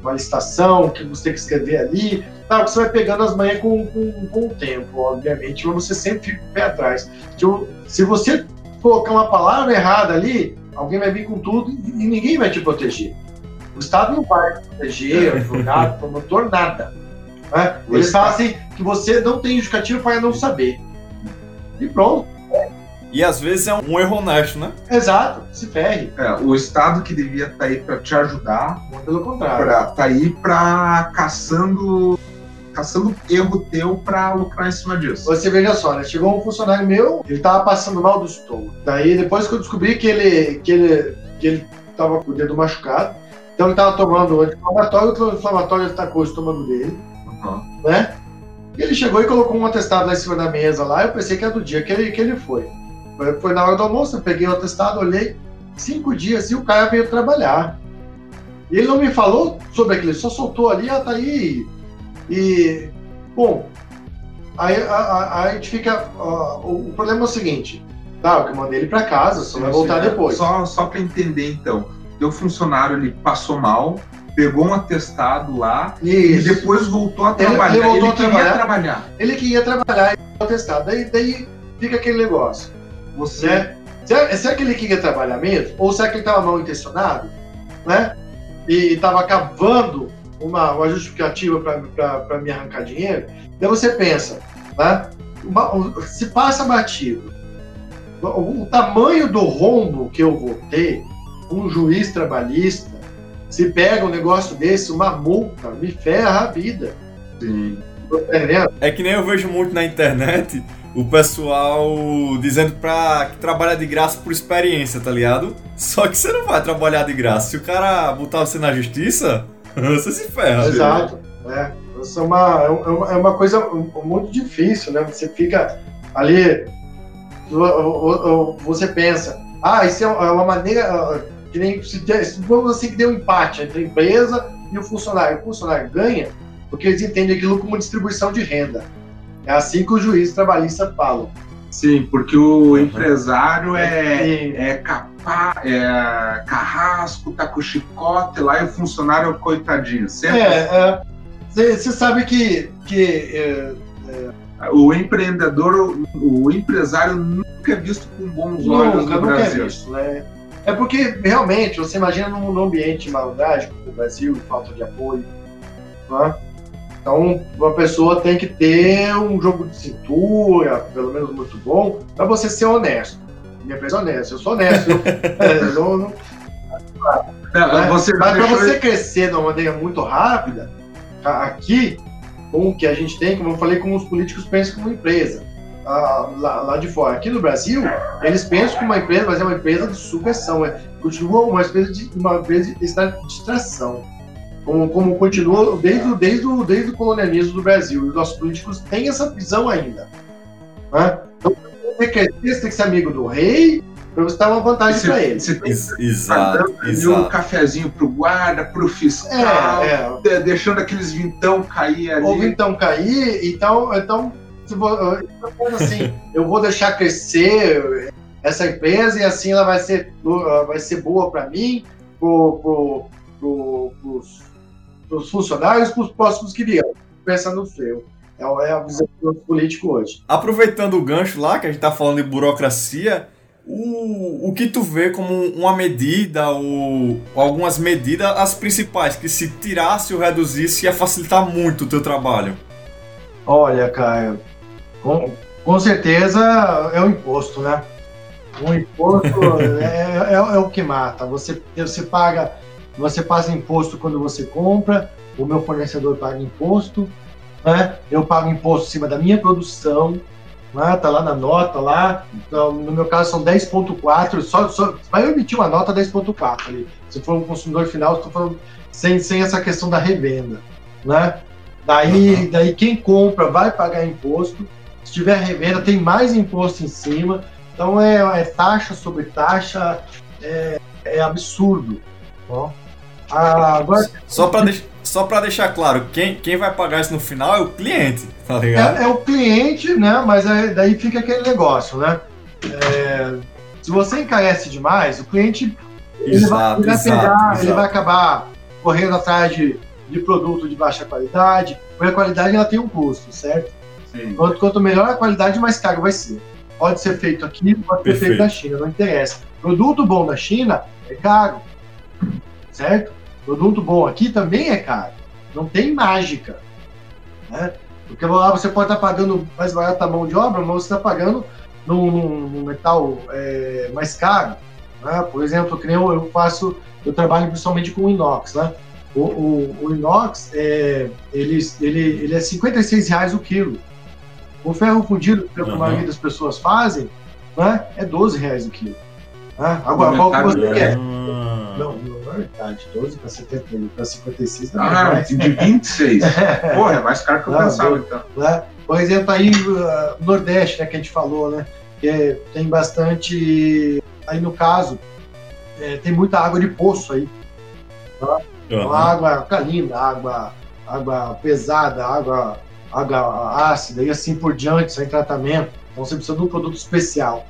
uma licitação, que você tem que escrever ali, tá, você vai pegando as manhas com, com, com o tempo, obviamente, mas você sempre fica o pé atrás. Então, se você colocar uma palavra errada ali, alguém vai vir com tudo e ninguém vai te proteger. O Estado não vai te proteger, advogado, promotor, nada. Né? Eles fazem que você não tem justificativo para não saber. E pronto. E às vezes é um erro honesto, né? Exato, se ferre. É, o Estado que devia estar tá aí para te ajudar, pelo contrário, pra, tá aí para caçando caçando erro teu para lucrar em cima disso. Você veja só, né? Chegou um funcionário meu, ele tava passando mal do estômago. Daí depois que eu descobri que ele que ele que ele tava com o dedo machucado, então ele tava tomando anti-inflamatório, o anti-inflamatório atacou o estômago dele, uhum. né? E ele chegou e colocou um atestado lá em cima da mesa lá, eu pensei que era do dia que ele, que ele foi. Foi na hora do almoço, eu peguei o atestado, olhei, cinco dias e o cara veio trabalhar. E ele não me falou sobre aquilo, ele só soltou ali, ah, tá aí. E, bom, aí a, a, a gente fica. o, o, problema é o seguinte: tá, eu mandei ele para casa, só vai voltar é, depois. Só, só para entender então, teu funcionário ele passou mal, pegou um atestado lá Isso. e depois voltou a trabalhar. Ele, ele voltou ele a trabalhar, trabalhar. Ele queria trabalhar e atestado. Daí, daí fica aquele negócio. Você. Será, será que ele queria trabalhar mesmo? Ou será que ele estava mal intencionado? Né? E estava cavando uma, uma justificativa para me arrancar dinheiro? Daí você pensa, né? Uma, se passa batido, o, o tamanho do rombo que eu vou ter, um juiz trabalhista, se pega um negócio desse, uma multa, me ferra a vida. Sim. É que nem eu vejo muito na internet o pessoal dizendo pra que trabalha de graça por experiência, tá ligado? Só que você não vai trabalhar de graça. Se o cara botar você na justiça, [laughs] você se ferra. Exato. É. Isso é uma, é uma, é uma coisa muito difícil, né? Você fica ali, você pensa, ah, isso é uma maneira que nem se vamos assim que deu um empate entre a empresa e o funcionário. O funcionário ganha porque eles entendem aquilo como distribuição de renda. É assim que os juízes trabalhistas falam. Sim, porque o uhum. empresário é, é capaz, é carrasco, tá com chicote lá e o funcionário é o coitadinho, certo? É, você é, sabe que, que é, é, o empreendedor, o empresário nunca é visto com bons olhos nunca, no nunca Brasil. É, visto, né? é porque realmente você imagina num, ambiente de maldade como o Brasil, falta de apoio, né? Então, uma pessoa tem que ter um jogo de cintura, pelo menos muito bom, para você ser honesto. Minha empresa é honesta, eu sou honesto. [laughs] é, não, não... Né? você Mas para você crescer de uma maneira muito rápida, aqui, com o que a gente tem, como eu falei, como os políticos pensam como empresa. Ah, lá, lá, de fora. Aqui no Brasil, eles pensam que uma empresa, mas é uma empresa de supressão, é, continua uma empresa de uma empresa de extração. Como, como continua desde, desde, o, desde o colonialismo do Brasil. E os nossos políticos têm essa visão ainda. Né? Então, você quer você tem que ser amigo do rei, para você dar uma vantagem para ele. Você tem exato, exato. um cafezinho pro guarda, pro fiscal, é, é. deixando aqueles vintão cair ali. Ou vintão cair, então, então assim, [laughs] eu vou deixar crescer essa empresa e assim ela vai ser, vai ser boa para mim, pro, pro, pro, pros, pros funcionários, pros próximos que vieram. Pensando no freio. É, é a visão do político hoje. Aproveitando o gancho lá, que a gente tá falando de burocracia, o, o que tu vê como uma medida ou, ou algumas medidas, as principais, que se tirasse ou reduzisse ia facilitar muito o teu trabalho? Olha, Caio, com, com certeza é o imposto, né? O imposto [laughs] é, é, é, o que mata. Você, você paga, você paga imposto quando você compra, o meu fornecedor paga imposto, né? Eu pago imposto em cima da minha produção, né? tá lá na nota lá. Então, no meu caso são 10.4, só, só vai emitir uma nota 10.4 ali. Se for um consumidor final, estou falando sem, sem essa questão da revenda, né? Daí, daí quem compra vai pagar imposto. Se tiver revenda, tem mais imposto em cima. Então é, é taxa sobre taxa, é, é absurdo. Ó. agora, só para deixar só para deixar claro, quem, quem vai pagar isso no final é o cliente, tá ligado? É, é o cliente, né? Mas é, daí fica aquele negócio, né? É, se você encarece demais, o cliente ele, exato, vai, ele, vai pegar, exato. ele vai acabar correndo atrás de, de produto de baixa qualidade, porque a qualidade ela tem um custo, certo? Quanto, quanto melhor a qualidade, mais caro vai ser. Pode ser feito aqui, pode Perfeito. ser feito na China, não interessa. Produto bom da China é caro, certo? Produto bom aqui também é caro. Não tem mágica. Né? Porque lá você pode estar pagando mais barato a mão de obra, mas você está pagando num, num metal é, mais caro. Né? Por exemplo, que eu, eu faço, eu trabalho principalmente com inox. Né? O, o, o inox, é, ele, ele, ele é 56 reais o quilo. O ferro fundido, que uhum. a maioria das pessoas fazem, né, é 12 reais o quilo. Né? Agora, qual que você quer? Não, é metade. 12 para 70 para 56 também. Ah, mais. de 26. [laughs] Porra, é mais caro que eu não, pensava, então. Né? Por exemplo, aí uh, Nordeste, né, que a gente falou, né? Que é, tem bastante. Aí no caso, é, tem muita água de poço aí. Tá? Uhum. água alcalina, água, água pesada, água água ácida e assim por diante, sem tratamento. Então você precisa de um produto especial.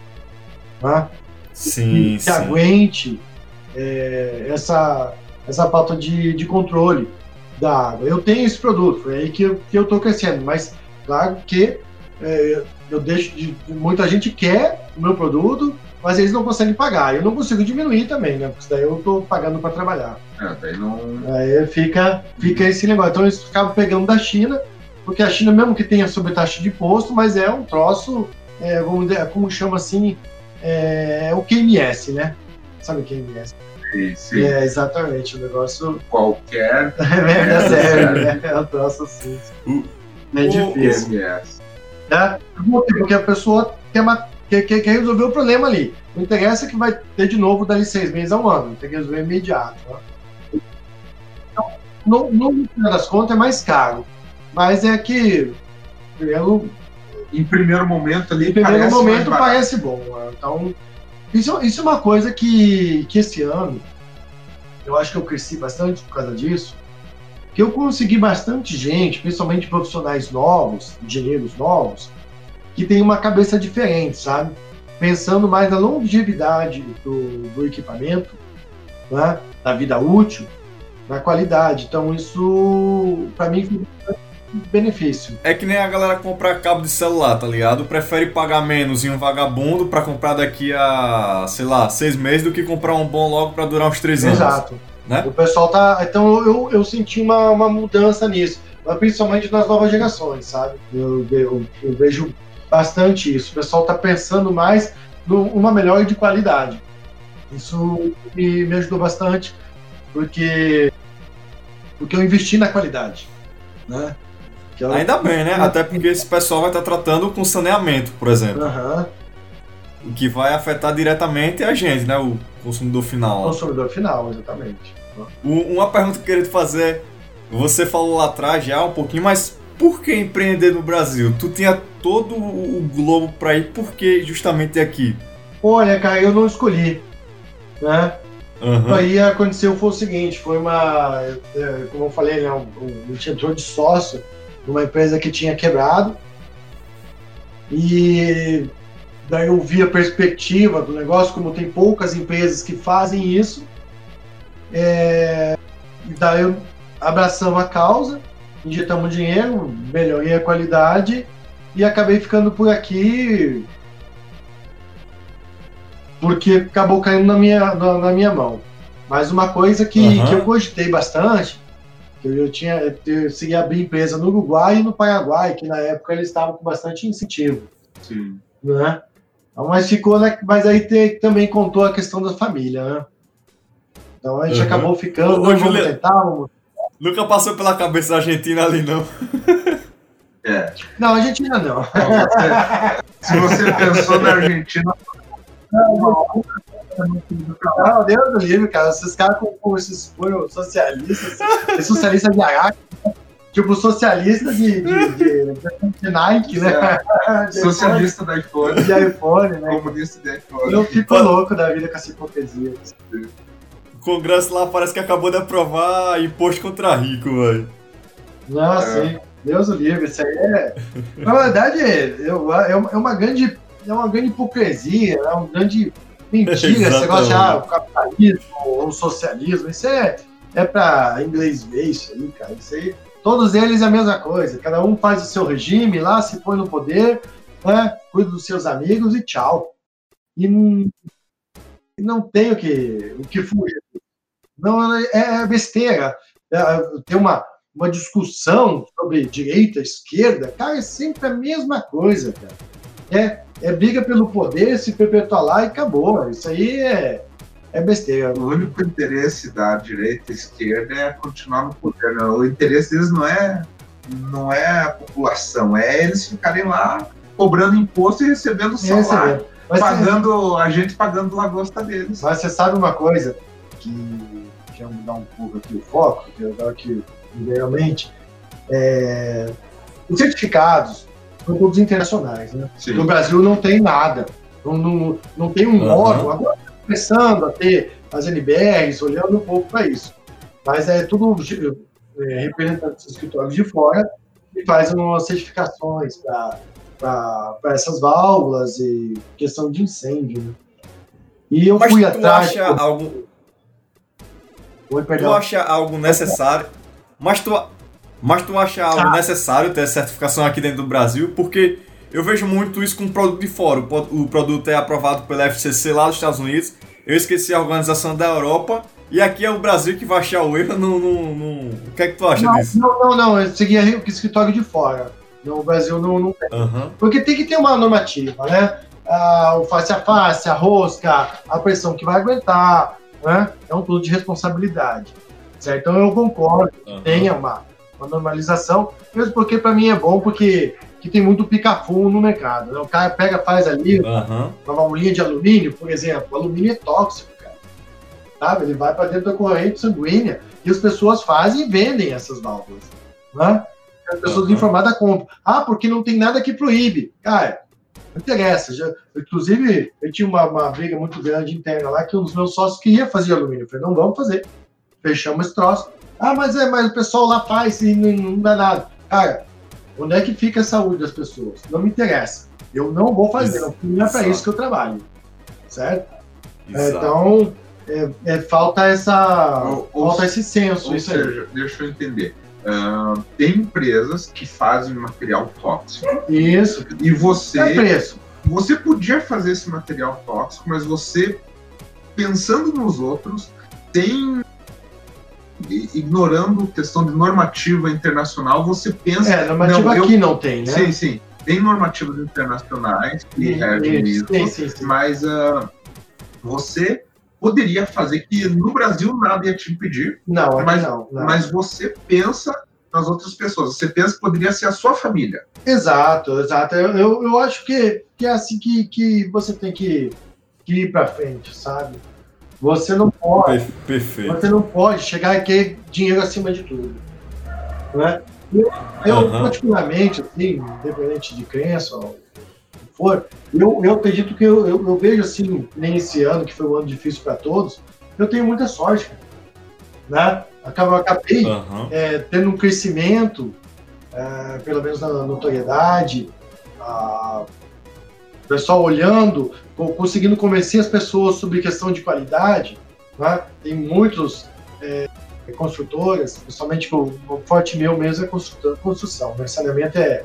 Né? Sim, que, que aguente é, essa, essa falta de, de controle da água. Eu tenho esse produto, foi aí que eu, que eu tô crescendo, mas claro que é, eu deixo de. Muita gente quer o meu produto, mas eles não conseguem pagar. Eu não consigo diminuir também, né? Porque daí eu estou pagando para trabalhar. É, daí não. Aí fica, fica esse negócio. Então eles ficavam pegando da China porque a China, mesmo que tenha sobretaxa de imposto, mas é um troço, é, vamos dizer, como chama assim, é, é o QMS, né? Sabe o QMS? Sim, sim. É, exatamente, o negócio. Qualquer. [laughs] É sério, né? É um troço assim. é difícil. Né? Porque a pessoa quer, quer, quer, quer resolver o problema ali. Não interessa que vai ter de novo dali seis meses a um ano, tem que resolver imediato. Né? Então, no, no final das contas, é mais caro. Mas é que eu, em primeiro momento ali, em primeiro parece momento parece bom. Né? Então, isso, isso é uma coisa que, que esse ano eu acho que eu cresci bastante por causa disso. Que eu consegui bastante gente, principalmente profissionais novos, engenheiros novos, que tem uma cabeça diferente, sabe? Pensando mais na longevidade do, do equipamento, né? da vida útil, na qualidade. Então, isso, para mim, foi benefício. É que nem a galera comprar cabo de celular, tá ligado? Prefere pagar menos em um vagabundo para comprar daqui a, sei lá, seis meses do que comprar um bom logo para durar uns três anos. Exato. Né? O pessoal tá. Então eu, eu senti uma, uma mudança nisso, principalmente nas novas gerações, sabe? Eu, eu, eu vejo bastante isso. O pessoal tá pensando mais numa melhora de qualidade. Isso me, me ajudou bastante, porque, porque eu investi na qualidade. Né? É Ainda bem, né? [laughs] Até porque esse pessoal vai estar tratando com saneamento, por exemplo. Uhum. O que vai afetar diretamente a gente, né? O consumidor final. O consumidor final, exatamente. Uma pergunta que eu queria te fazer você falou lá atrás já um pouquinho, mas por que empreender no Brasil? Tu tinha todo o globo para ir, por que justamente aqui? Olha, cara, eu não escolhi, né? Uhum. Aí aconteceu foi o seguinte, foi uma, é, como eu falei, né, um, um, entrou de sócio numa empresa que tinha quebrado e daí eu vi a perspectiva do negócio, como tem poucas empresas que fazem isso, é, e daí eu abraçamos a causa, injetamos dinheiro, melhorei a qualidade e acabei ficando por aqui porque acabou caindo na minha, na, na minha mão. Mas uma coisa que, Uhum. que eu cogitei bastante, eu tinha, eu segui abrir empresa no Uruguai e no Paraguai, que na época eles estavam com bastante incentivo, Sim. né? Então, Mas ficou, né? Mas aí te- também contou a questão da família, né? Então a gente Uhum. acabou ficando, Ô, não, vamos Juliano. tentar, vamos- Nunca passou pela cabeça da Argentina ali, não. É. Não, a gente ainda não. Se você pensou na Argentina, [laughs] Não, Deus do livre, cara. Esses caras com, com esses foram socialistas, esses socialistas de Araque, tipo socialista de, de, de, de Nike, né? De socialista da iPhone, De iPhone, né? comunista da iPhone. Eu fico louco da vida com essa hipocrisia. O Congresso lá parece que acabou de aprovar imposto contra rico, velho. Não, É. sim. Deus o livre, isso aí é. Na verdade, é uma- é uma grande. É uma grande hipocrisia, é um grande mentira esse negócio de ah, o capitalismo ou o socialismo. Isso é, é pra inglês ver isso aí, cara. Isso aí. Todos eles é a mesma coisa. Cada um faz o seu regime lá, se põe no poder, né? Cuida dos seus amigos e tchau. E não, não tem o que, o que fugir. Não, é, é besteira. É, tem uma, uma discussão sobre direita, esquerda, cara, é sempre a mesma coisa, cara. É, é briga pelo poder, se perpetuar lá e acabou. Isso aí é, é besteira. O único interesse da direita e esquerda é continuar no poder. né? O interesse deles não é, não é a população, é eles ficarem lá cobrando imposto e recebendo é salário. Mas, você, pagando a gente pagando lagosta deles. mas você sabe uma coisa que eu mudar um pouco aqui o foco, que eu dou aqui geralmente, é, os certificados são todos internacionais, né? No. Brasil não tem nada. Não, não, não tem um órgão. Agora está começando a ter as NBRs, olhando um pouco para isso. Mas é tudo é, representantes dos escritórios de fora que fazem umas certificações para essas válvulas e questão de incêndio. Né? E eu Mas fui tu atrás. acha algo. Oi, Tu acha algo necessário. Mas tu, mas tu acha Ah. necessário ter certificação aqui dentro do Brasil? Porque eu vejo muito isso com produto de fora. O, pro- o produto é aprovado pela FCC lá dos Estados Unidos. Eu esqueci a organização da Europa. E aqui é o Brasil que vai achar o erro no. no- no- O que é que tu acha Não, disso? não, não, não, eu seguia o escritório de fora. No Brasil não, não Aham. Porque tem que ter uma normativa, né? Ah, o face a face, a rosca, a pressão que vai aguentar, né? É um tudo de responsabilidade. Certo? Então eu concordo aham. tenha uma, uma normalização, mesmo porque para mim é bom, porque que tem muito pica-fumo no mercado. Né? O cara pega, faz ali Aham. uma valvulinha de alumínio, por exemplo. O alumínio é tóxico, cara. Sabe? Ele vai para dentro da corrente sanguínea e as pessoas fazem e vendem essas válvulas. Né? As pessoas Aham. informadas compram. Ah, porque não tem nada que proíbe. Cara, não interessa. Já, inclusive, eu tinha uma, uma briga muito grande interna lá que um dos meus sócios queria fazer alumínio. Eu falei, não vamos fazer. Fechamos esse troço. Ah, mas é, mas o pessoal lá faz e não, não dá nada. Cara, onde é que fica a saúde das pessoas? Não me interessa. Eu não vou fazer, não, não é para isso que eu trabalho. Certo? É, Exato. então, é, é, falta essa. Ou- ou falta esse senso. Ou isso aí. seja, deixa eu entender. Ah, tem empresas que fazem material tóxico Isso. e você É preço. você podia fazer esse material tóxico, mas você, pensando nos outros, tem. Ignorando questão de normativa internacional, você pensa. É, normativa não, eu- aqui não tem, né? Sim, sim. Tem normativas internacionais que regem Isso, sim, sim, sim. mas ah, você poderia fazer que no Brasil nada ia te impedir, Não, Mas- não. não. mas você pensa nas outras pessoas. Você pensa que poderia ser a sua família. Exato, exato. Eu, eu, eu acho que, que é assim que, que você tem que, que ir pra frente, sabe? Você não pode. Per- Perfeito. Você não pode chegar e querer dinheiro acima de tudo. Né? Eu, eu uhum. particularmente, assim, independente de crença ou for, eu, eu acredito que eu, eu, eu, vejo assim, nem esse ano, que foi um ano difícil para todos, eu tenho muita sorte. Né? Acabei, acabei uhum. é, tendo um crescimento, é, pelo menos na notoriedade, a, o pessoal olhando, conseguindo convencer as pessoas sobre questão de qualidade. Né? Tem muitos é, construtoras, principalmente o, o forte meu mesmo é construção. O saneamento é,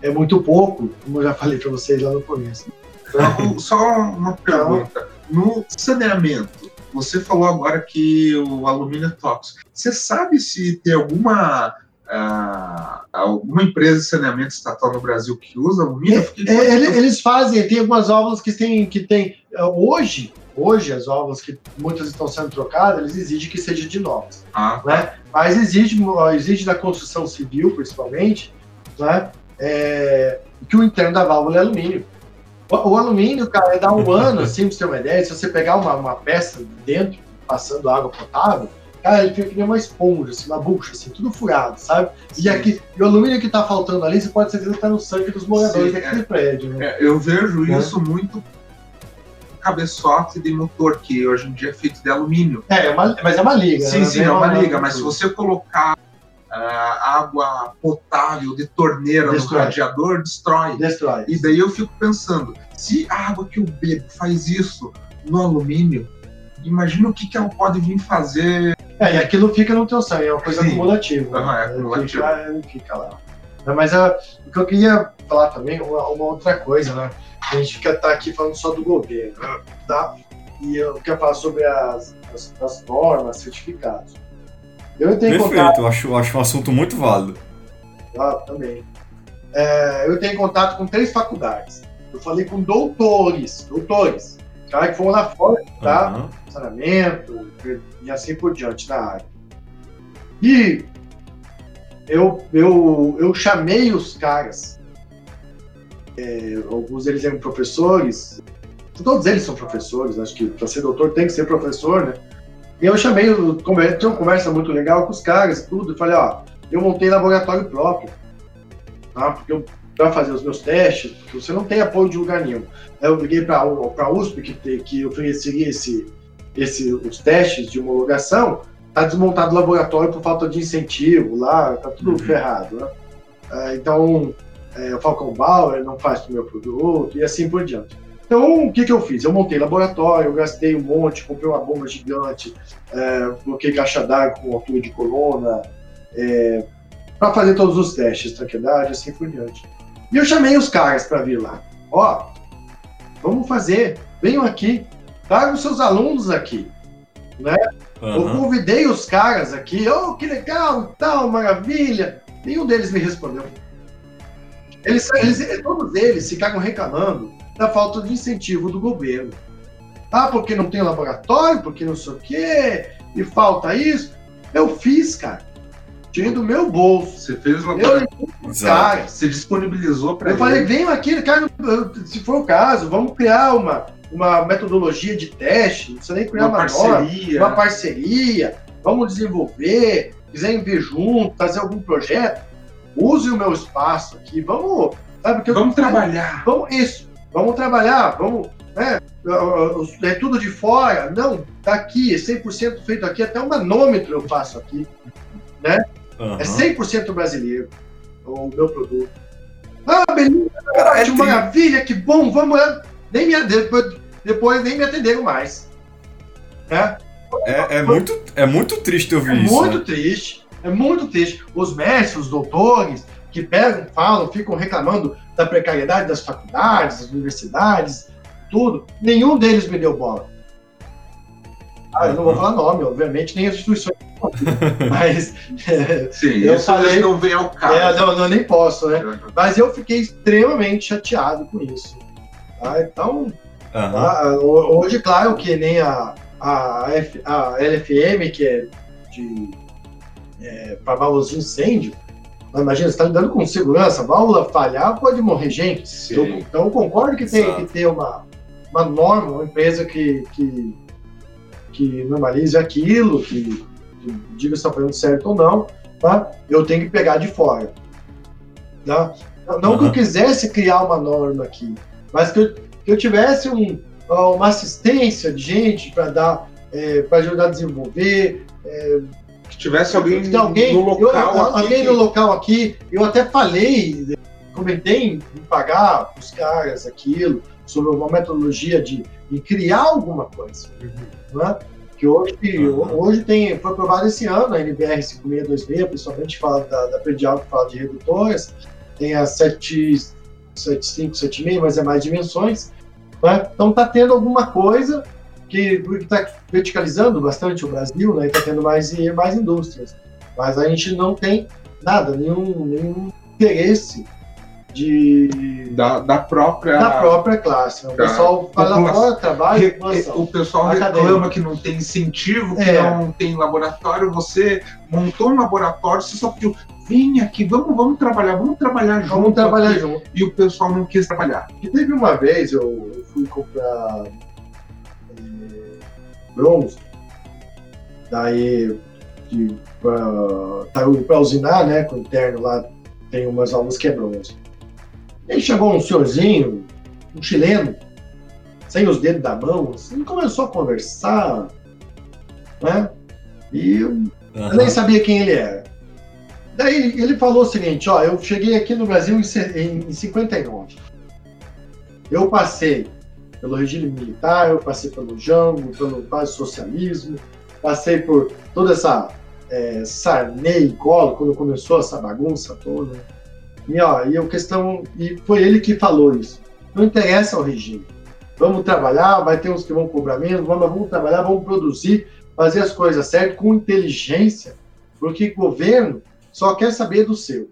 é muito pouco, como eu já falei para vocês lá no começo. Então, só uma pergunta. No saneamento, você falou agora que o alumínio é tóxico. Você sabe se tem alguma alguma empresa de saneamento estatal no Brasil que usa alumínio? É, é, eles fazem, tem algumas válvulas que tem, que tem hoje, hoje as válvulas que muitas estão sendo trocadas, eles exigem que seja de inox, ah. né? Mas exige, exige da construção civil, principalmente, né? É, que o interno da válvula é alumínio. O, o alumínio, cara, dá um [laughs] ano, assim, pra você ter uma ideia, se você pegar uma, uma peça dentro, passando água potável, cara, ele fica que nem uma esponja, assim, uma bucha, assim, tudo furado, sabe? E, aqui, e o alumínio que tá faltando ali, você pode certeza que tá no sangue dos moradores Sim, daquele é, prédio, né? É, eu vejo é. isso muito cabeçote de motor, que hoje em dia é feito de alumínio. É, é uma, mas é uma liga. Sim, né? sim, é uma, uma liga, mas se você colocar uh, água potável de torneira destrói. no radiador, destrói. Destrói. E daí eu fico pensando, se a água que eu bebo faz isso no alumínio, imagina o que, que ela pode vir fazer. É, e aquilo fica no teu sangue, é uma coisa Sim. acumulativa. Uhum, é acumulativo. Fica, fica lá. Mas uh, o que eu queria falar também, uma, uma outra coisa, né? A gente fica tá aqui falando só do governo, tá? E eu quero falar sobre as, as, as normas, certificados. Eu tenho Perfeito, contato... eu acho, acho um assunto muito válido. Ah, também. É, eu tenho contato com três faculdades. Eu falei com doutores, doutores, cara que foram lá fora, tá? Uhum. Saneamento e assim por diante na área. E eu, eu, eu chamei os caras é, alguns deles eram professores, todos eles são professores, acho que para ser doutor tem que ser professor, né? E eu chamei, tinha uma conversa muito legal com os caras, tudo, e falei, ó, eu montei laboratório próprio, tá? Porque eu para fazer os meus testes, porque você não tem apoio de lugar nenhum. Eu liguei para a USP, que, que oferecia esse, esse, os testes de homologação, tá desmontado o laboratório por falta de incentivo lá, tá tudo uhum. ferrado, né? Ah, então, é, o Falcão Bauer não faz o meu produto e assim por diante. Então, o que, que eu fiz? Eu montei laboratório, eu gastei um monte, comprei uma bomba gigante, é, coloquei caixa d'água com altura de coluna, é, para fazer todos os testes, tranquilidade, assim por diante. E eu chamei os caras para vir lá. Ó, vamos fazer, venham aqui, tragam seus alunos aqui, né? Uhum. Eu convidei os caras aqui, oh, que legal, tal, maravilha. Nenhum deles me respondeu. Eles, eles, todos eles ficaram reclamando da falta de incentivo do governo. Ah, porque não tem laboratório, porque não sei o quê, e falta isso. Eu fiz, cara. Tirei do meu bolso. Você fez o laboratório. Cara, você disponibilizou para Eu falei, vem aqui, cara, se for o caso, vamos criar uma, uma metodologia de teste, não precisa nem criar uma, uma parceria. Norma, uma parceria, vamos desenvolver, quiserem ver junto, fazer algum projeto use o meu espaço aqui, vamos, sabe que vamos trabalhar. Vamos isso, vamos trabalhar, vamos, né? É tudo de fora, não, tá aqui, é 100% feito aqui, até um manômetro eu faço aqui, né? Uhum. É 100% brasileiro o meu produto. Ah, beleza, Cara, é maravilha, que bom, vamos lá. Nem me, depois, depois nem me atenderam mais. Né? É, é, muito, é muito triste ouvir é isso. Muito né? triste. É muito triste. Os mestres, os doutores, que pegam, falam, ficam reclamando da precariedade das faculdades, das universidades, tudo, nenhum deles me deu bola. Ah, eu não vou falar nome, obviamente, nem as instituições. [laughs] Mas. [laughs] Sim, eu falei, não vem ao caso. É, não, não, nem posso, né? Mas eu fiquei extremamente chateado com isso. Tá? Então, uhum. tá? hoje, claro que nem a, a, F, a LFM, que é de é, para válvulas de incêndio, imagina, você está lidando com segurança, válvula falhar pode morrer gente. Então, então, eu concordo que tem Exato. que ter uma, uma norma, uma empresa que, que, que normalize aquilo, que, que diga se está fazendo certo ou não. tá? eu tenho que pegar de fora. Tá? Não uhum. que eu quisesse criar uma norma aqui, mas que eu, que eu tivesse um, uma assistência de gente para dar, é, para ajudar a desenvolver. É, que tivesse alguém, alguém no local. Eu, alguém no local aqui. Eu até falei, comentei em pagar os caras aquilo, sobre uma metodologia de, de criar alguma coisa. Uhum. Né? Que hoje, uhum. hoje tem, foi aprovado esse ano a NBR 5626, principalmente fala da, da Predial que fala de redutoras, tem a 75, 76, mas é mais dimensões. Né? Então está tendo alguma coisa que está verticalizando bastante o Brasil, né? Está tendo mais, mais indústrias. Mas a gente não tem nada, nenhum, nenhum interesse de da, da própria da própria classe. O pessoal fala fora, trabalho, o pessoal reclama que não tem incentivo, que é. não tem laboratório. Você montou um laboratório, você só pediu vem aqui, vamos, vamos trabalhar, vamos trabalhar junto. Vamos trabalhar aqui. junto. E o pessoal não quis trabalhar. E teve uma vez, eu, eu fui comprar é, bronze, daí para usinar, né, com o interno lá, tem umas aulas que é bronze. Aí chegou um senhorzinho, um chileno, sem os dedos da mão, assim, começou a conversar, né? E eu, uhum. eu nem sabia quem ele era. Daí ele falou o seguinte, ó, eu cheguei aqui no Brasil em, em 59. Eu passei pelo regime militar, eu passei pelo Jango, pelo quase socialismo, passei por toda essa é, Sarney e Collor, quando começou essa bagunça toda. E, ó, e, a questão, e foi ele que falou isso. Não interessa o regime. Vamos trabalhar, vai ter uns que vão cobrar menos, vamos, vamos trabalhar, vamos produzir, fazer as coisas certas, com inteligência, porque governo só quer saber do seu.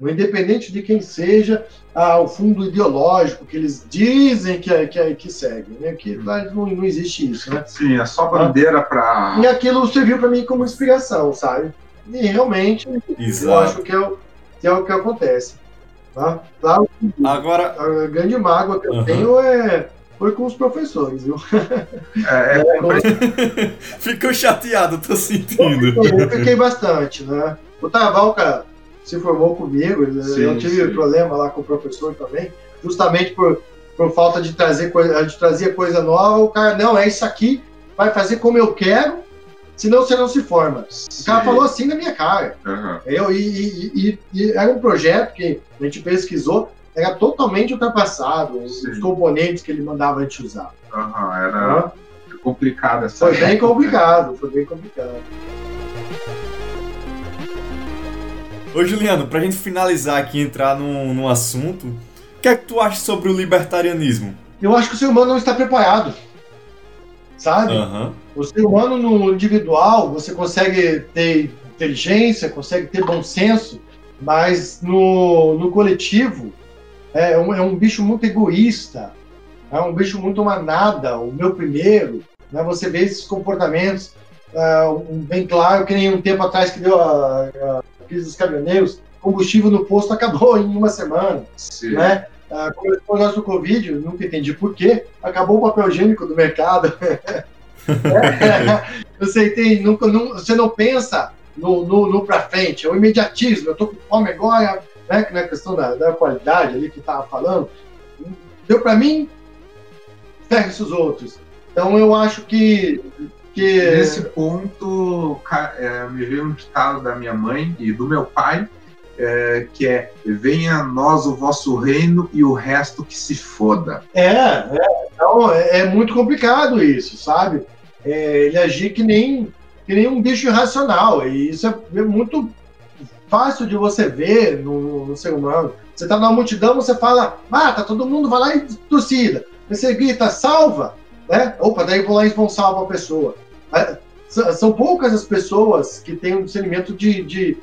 Independente de quem seja, ah, o fundo ideológico que eles dizem que, que, que seguem, né? que não, não existe isso, né? Sim, é só bandeira para. E aquilo serviu para mim como inspiração, sabe? E realmente, Exato. eu acho que é, o, que é o que acontece. Tá? Lá, Agora, a grande mágoa que eu uhum. tenho é foi com os professores, viu? É, é, [laughs] é [laughs] Ficou chateado, tô sentindo. Eu fiquei bastante, né? O Tavalca se formou comigo, sim, eu tive sim. problema lá com o professor também, justamente por, por falta de trazer coisa, de trazer coisa nova, o cara, não, é isso aqui, vai fazer como eu quero, senão você não se forma. Sim. O cara falou assim na minha cara. Uhum. Eu, e, e, e, e, era um projeto que a gente pesquisou, era totalmente ultrapassado, Sim. os componentes que ele mandava a gente usar. Uhum, era uhum. complicado essa Foi bem complicado, foi bem complicado. Ô Juliano, pra gente finalizar aqui e entrar num, num assunto, o que é que tu acha sobre o libertarianismo? Eu acho que o ser humano não está preparado. Sabe? Uhum. O ser humano no individual, você consegue ter inteligência, consegue ter bom senso, mas no, no coletivo, é um, é um bicho muito egoísta, é um bicho muito manada, o meu primeiro. Né? Você vê esses comportamentos uh, bem claro, que nem um tempo atrás que deu a, a crise dos caminhoneiros, combustível no posto acabou em uma semana. Sim. Né? Uh, começou o negócio do Covid, nunca entendi por quê, acabou o papel higiênico do mercado. [laughs] é, [laughs] você, tem, nunca, não, você não pensa no, no, no para frente, é o imediatismo, eu estou com fome agora, né, que na questão da, da qualidade ali que estava falando, deu para mim, ferre-se os outros. Então eu acho que. que... Nesse ponto, é, me veio um ditado da minha mãe e do meu pai, é, que é venha a nós o vosso reino e o resto que se foda. É, é então é, é muito complicado isso, sabe? É, ele agir que nem, que nem um bicho irracional, e isso é muito fácil de você ver no, no ser humano. Você tá numa multidão, você fala, mata, todo mundo vai lá e torcida. Você grita, salva, né? Opa, daí vou lá e vão salvar a pessoa. São poucas as pessoas que têm um discernimento de, de,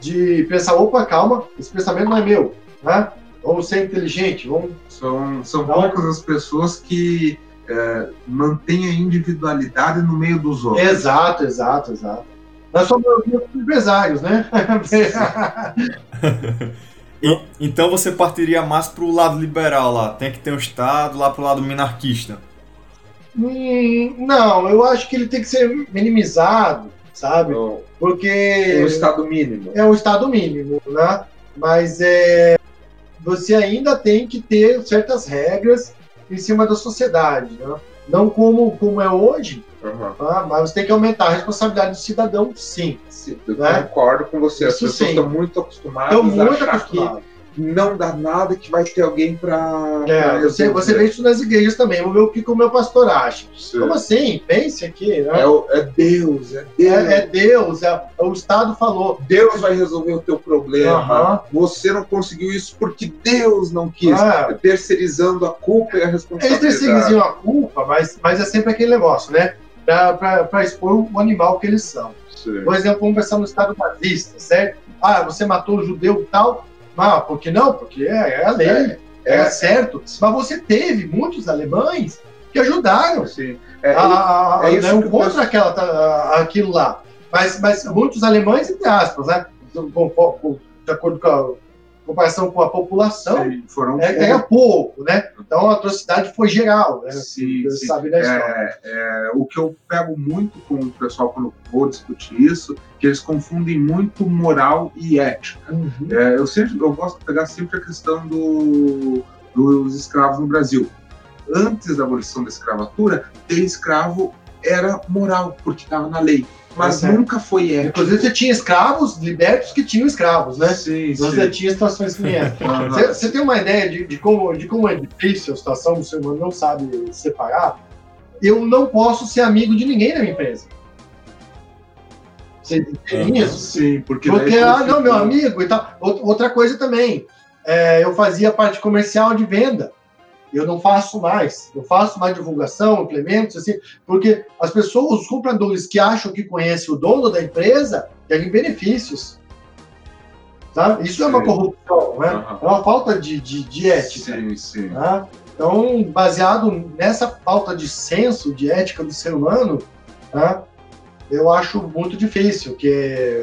de pensar, opa, calma, esse pensamento não é meu, né? Vamos ser inteligente, vamos... São, são poucas as pessoas que é, mantêm a individualidade no meio dos outros. Exato, exato, exato. Nós somos empresários, né? [laughs] então você partiria mais para o lado liberal lá, tem que ter um Estado lá para o lado minarquista. Hum, não, eu acho que ele tem que ser minimizado, sabe? Um, Porque um estado mínimo. é um estado mínimo, né? Mas é, você ainda tem que ter certas regras em cima da sociedade, né? Não como, como é hoje, Uhum. tá? mas tem que aumentar a responsabilidade do cidadão, sim. Sim, eu Né? concordo com você. As pessoas sim. estão muito acostumadas a muito achar acostumado. Não dá nada que vai ter alguém para. É, você, você vê isso nas igrejas também. Vamos ver o que que o meu pastor acha. Como assim? Pense aqui. Né? É, o- é Deus, é Deus. É, é Deus, é, o Estado falou. Deus vai resolver o teu problema. Aham. Você não conseguiu isso porque Deus não quis. Ah. Terceirizando a culpa e a Eles responsabilidade. terceiriziam a culpa, mas, mas é sempre aquele negócio, né? Para expor o animal que eles são. Sim. Por exemplo, vamos pensar no Estado nazista, certo? Ah, você matou o judeu e tal. Ah, por que não? Porque é, é a lei, é, É, certo. Mas você teve muitos alemães que ajudaram sim. É, a, a, é isso né, eu contra aquela, a- aquilo lá. Mas, mas muitos alemães, entre aspas, né? De acordo com a comparação com a população, sim, foram é, era pouco, né? Então a atrocidade foi geral, né? Sim, Você sim. sabe da história. É, é, o que eu pego muito com o pessoal quando vou discutir isso, que eles confundem muito moral e ética. Uhum. É, eu sempre eu gosto de pegar sempre a questão do- dos escravos no Brasil. Antes da abolição da escravatura, ter escravo era moral, porque estava na lei. Mas É nunca foi ético. Inclusive você tinha escravos libertos que tinham escravos, né? Sim, Você sim. tinha situações que essa. [laughs] Você, você tem uma ideia de, de como, de como é difícil a situação, o ser humano não sabe separar? Eu não posso ser amigo de ninguém na minha empresa. Você entende Aham. isso? Sim, porque. Porque, ah, não, meu amigo e tal. Out- Outra coisa também, é, eu fazia parte comercial de venda. Eu não faço mais. Eu faço mais divulgação, implementos, assim, porque as pessoas, os compradores que acham que conhecem o dono da empresa, querem benefícios. Tá? Isso é uma Sim. corrupção, né? Aham. É uma falta de, de, de ética. Sim, sim. Tá? Então, baseado nessa falta de senso de ética do ser humano, tá? eu acho muito difícil, que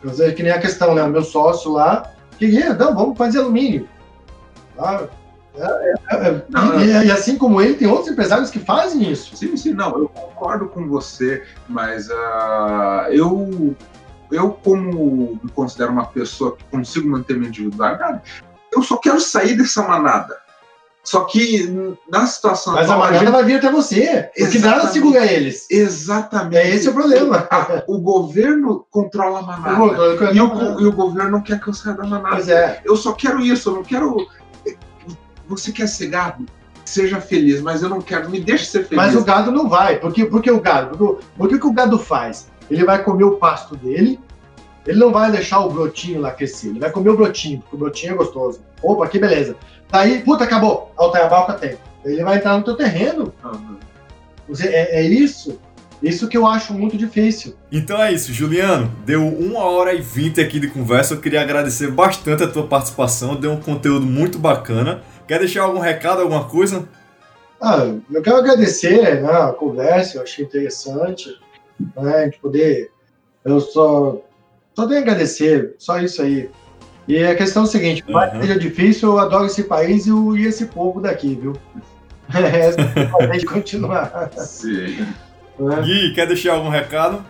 quer dizer, que nem a questão, né? O meu sócio lá queria, não, vamos fazer alumínio. Tá? É, é, é, e, assim como ele, tem outros empresários que fazem isso. Sim, sim, não, eu concordo com você, mas ah, eu, eu, como me considero uma pessoa que consigo manter minha individualidade, eu só quero sair dessa manada. Só que na situação Mas a atual, manada gente- vai vir até você, porque nada Exatamente. segura eles. Exatamente. É esse o problema. Ah, o governo controla a manada. O- E o, go- e o governo não quer que eu saia da manada. Pois é. Eu só quero isso, eu não quero. Você quer ser gado? Seja feliz, mas eu não quero. Me deixe ser feliz. Mas o gado não vai. Por que, por que o gado? Porque, o- por que, o gado faz? Ele vai comer o pasto dele, ele não vai deixar o brotinho lá crescer, ele vai comer o brotinho, porque o brotinho é gostoso. Opa, que beleza. Daí, puta, acabou. A Altaiabalca tem. Ele vai entrar no teu terreno. Você- É, é isso. Isso que eu acho muito difícil. Então é isso, Juliano. Deu uma hora e vinte aqui de conversa. Eu queria agradecer bastante a tua participação. Deu um conteúdo muito bacana. Quer deixar algum recado, alguma coisa? Ah, eu quero agradecer né, a conversa, eu achei interessante. Né, a gente poder. Eu só, só tenho a agradecer, só isso aí. E a questão é o seguinte: por mais que Uhum. seja difícil, eu adoro esse país e, o- e esse povo daqui, viu? Essa [laughs] é a gente continuar. Sim. né? Gui, quer deixar algum recado?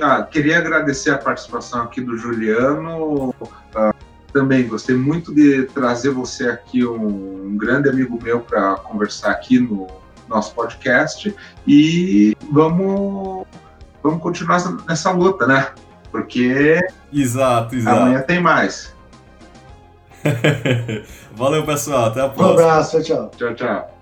Ah, queria agradecer a participação aqui do Juliano. Também gostei muito de trazer você aqui, um, um grande amigo meu, para conversar aqui no nosso podcast. E vamos, vamos continuar nessa- luta, né? Porque Exato, exato. amanhã tem mais. [laughs] Valeu, pessoal. Até a Um próxima. abraço, tchau, tchau. Tchau, tchau.